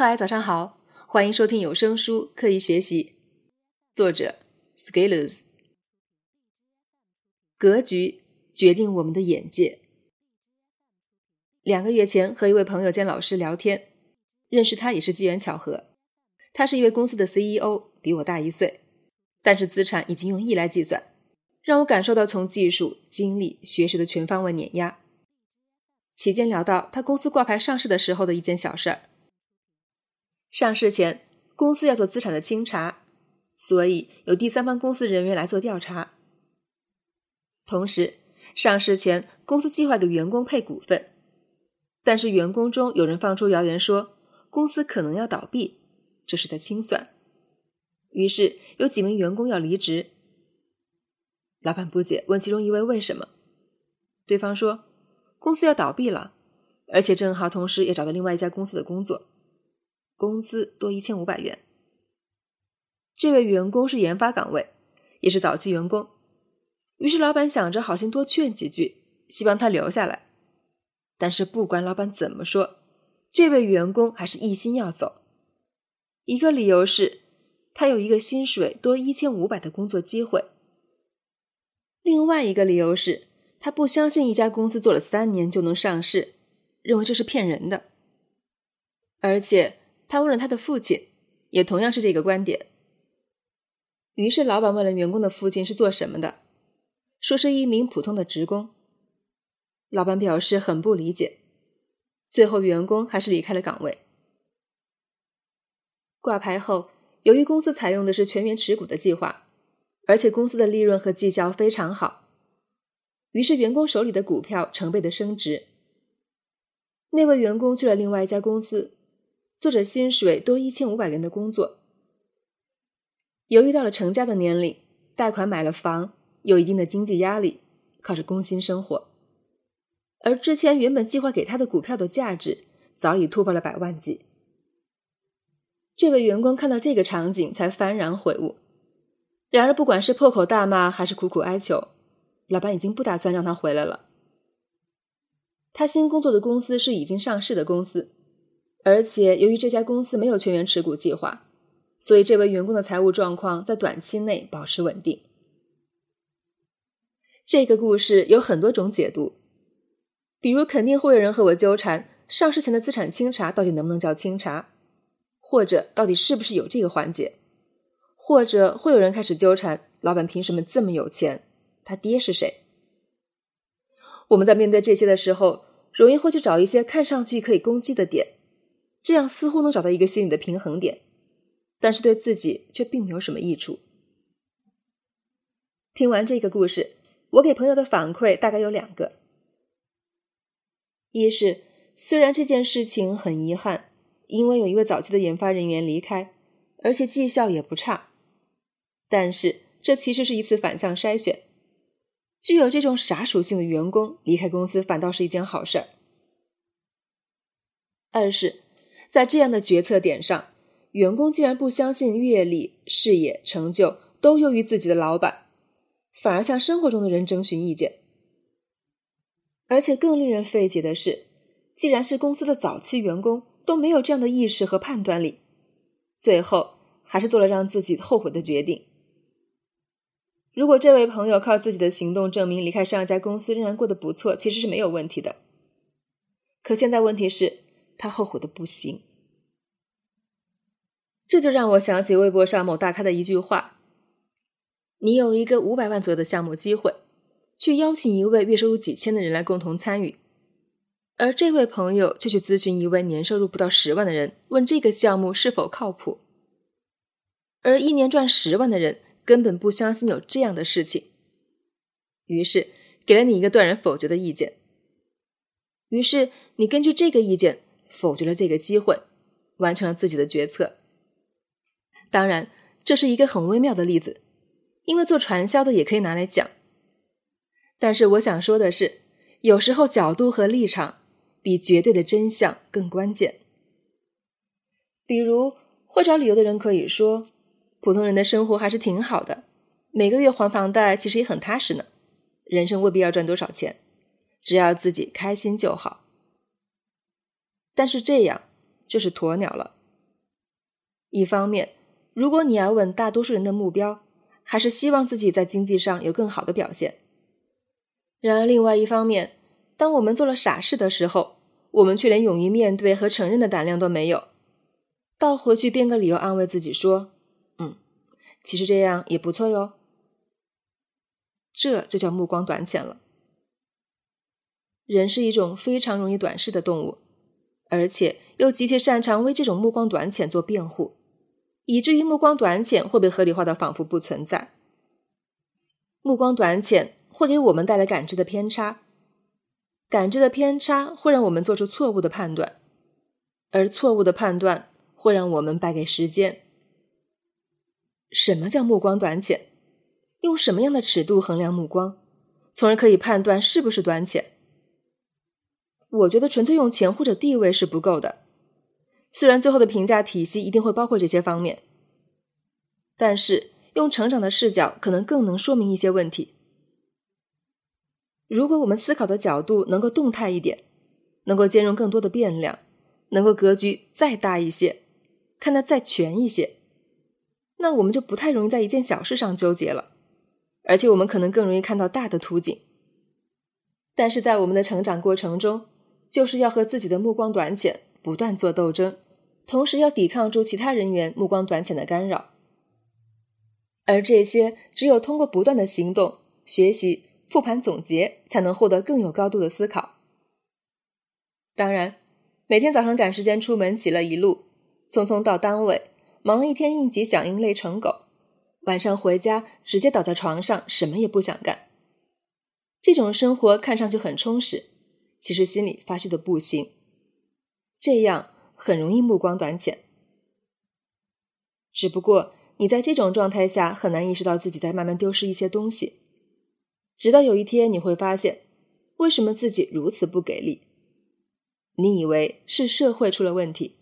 嗨，早上好，欢迎收听有声书《刻意学习》，作者 Scalers。格局决定我们的眼界。两个月前和一位朋友兼老师聊天，认识他也是机缘巧合。他是一位公司的 CEO，比我大一岁，但是资产已经用亿来计算，让我感受到从技术、精力、学识的全方位碾压。期间聊到他公司挂牌上市的时候的一件小事儿。上市前，公司要做资产的清查，所以有第三方公司人员来做调查。同时，上市前公司计划给员工配股份，但是员工中有人放出谣言说公司可能要倒闭，这是在清算。于是有几名员工要离职。老板不解，问其中一位为什么，对方说公司要倒闭了，而且正好同时也找到另外一家公司的工作。工资多一千五百元。这位员工是研发岗位，也是早期员工。于是老板想着好心多劝几句，希望他留下来。但是不管老板怎么说，这位员工还是一心要走。一个理由是，他有一个薪水多一千五百的工作机会。另外一个理由是他不相信一家公司做了三年就能上市，认为这是骗人的。而且。他问了他的父亲，也同样是这个观点。于是老板问了员工的父亲是做什么的，说是一名普通的职工。老板表示很不理解，最后员工还是离开了岗位。挂牌后，由于公司采用的是全员持股的计划，而且公司的利润和绩效非常好，于是员工手里的股票成倍的升值。那位员工去了另外一家公司。做着薪水多一千五百元的工作，由于到了成家的年龄，贷款买了房，有一定的经济压力，靠着工薪生活。而之前原本计划给他的股票的价值早已突破了百万级。这位员工看到这个场景才幡然悔悟。然而，不管是破口大骂还是苦苦哀求，老板已经不打算让他回来了。他新工作的公司是已经上市的公司。而且，由于这家公司没有全员持股计划，所以这位员工的财务状况在短期内保持稳定。这个故事有很多种解读，比如肯定会有人和我纠缠上市前的资产清查到底能不能叫清查，或者到底是不是有这个环节，或者会有人开始纠缠老板凭什么这么有钱，他爹是谁？我们在面对这些的时候，容易会去找一些看上去可以攻击的点。这样似乎能找到一个心理的平衡点，但是对自己却并没有什么益处。听完这个故事，我给朋友的反馈大概有两个：一是虽然这件事情很遗憾，因为有一位早期的研发人员离开，而且绩效也不差，但是这其实是一次反向筛选，具有这种傻属性的员工离开公司反倒是一件好事儿。二是。在这样的决策点上，员工既然不相信阅历、事业成就都优于自己的老板，反而向生活中的人征询意见。而且更令人费解的是，既然是公司的早期员工都没有这样的意识和判断力，最后还是做了让自己后悔的决定。如果这位朋友靠自己的行动证明离开上一家公司仍然过得不错，其实是没有问题的。可现在问题是。他后悔的不行，这就让我想起微博上某大咖的一句话：“你有一个五百万左右的项目机会，去邀请一位月收入几千的人来共同参与，而这位朋友却去咨询一位年收入不到十万的人，问这个项目是否靠谱。而一年赚十万的人根本不相信有这样的事情，于是给了你一个断然否决的意见。于是你根据这个意见。”否决了这个机会，完成了自己的决策。当然，这是一个很微妙的例子，因为做传销的也可以拿来讲。但是我想说的是，有时候角度和立场比绝对的真相更关键。比如，会找理由的人可以说，普通人的生活还是挺好的，每个月还房贷其实也很踏实呢，人生未必要赚多少钱，只要自己开心就好。但是这样就是鸵鸟了，一方面，如果你要问大多数人的目标，还是希望自己在经济上有更好的表现。然而，另外一方面，当我们做了傻事的时候，我们却连勇于面对和承认的胆量都没有，倒回去编个理由安慰自己说：“嗯，其实这样也不错哟。”这就叫目光短浅了。人是一种非常容易短视的动物，而且又极其擅长为这种目光短浅做辩护，以至于目光短浅会被合理化的仿佛不存在。目光短浅会给我们带来感知的偏差。感知的偏差会让我们做出错误的判断，而错误的判断会让我们败给时间。什么叫目光短浅？用什么样的尺度衡量目光，从而可以判断是不是短浅？我觉得纯粹用钱或者地位是不够的，虽然最后的评价体系一定会包括这些方面，但是用成长的视角可能更能说明一些问题。如果我们思考的角度能够动态一点，能够兼容更多的变量，能够格局再大一些，看得再全一些，那我们就不太容易在一件小事上纠结了，而且我们可能更容易看到大的图景。但是在我们的成长过程中，就是要和自己的目光短浅不断做斗争，同时要抵抗住其他人员目光短浅的干扰，而这些只有通过不断的行动、学习。复盘总结，才能获得更有高度的思考。当然，每天早上赶时间出门，挤了一路，匆匆到单位，忙了一天应急响应，累成狗。晚上回家，直接倒在床上，什么也不想干。这种生活看上去很充实，其实心里发虚的不行。这样很容易目光短浅。只不过你在这种状态下，很难意识到自己在慢慢丢失一些东西。直到有一天，你会发现，为什么自己如此不给力？你以为是社会出了问题，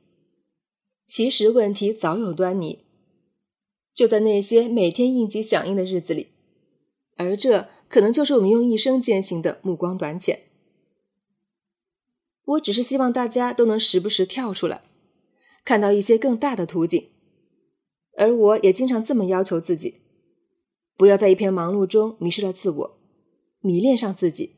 其实问题早有端倪，就在那些每天应急响应的日子里，而这可能就是我们用一生践行的目光短浅。我只是希望大家都能时不时跳出来，看到一些更大的图景，而我也经常这么要求自己：不要在一片忙碌中迷失了自我。迷恋上自己，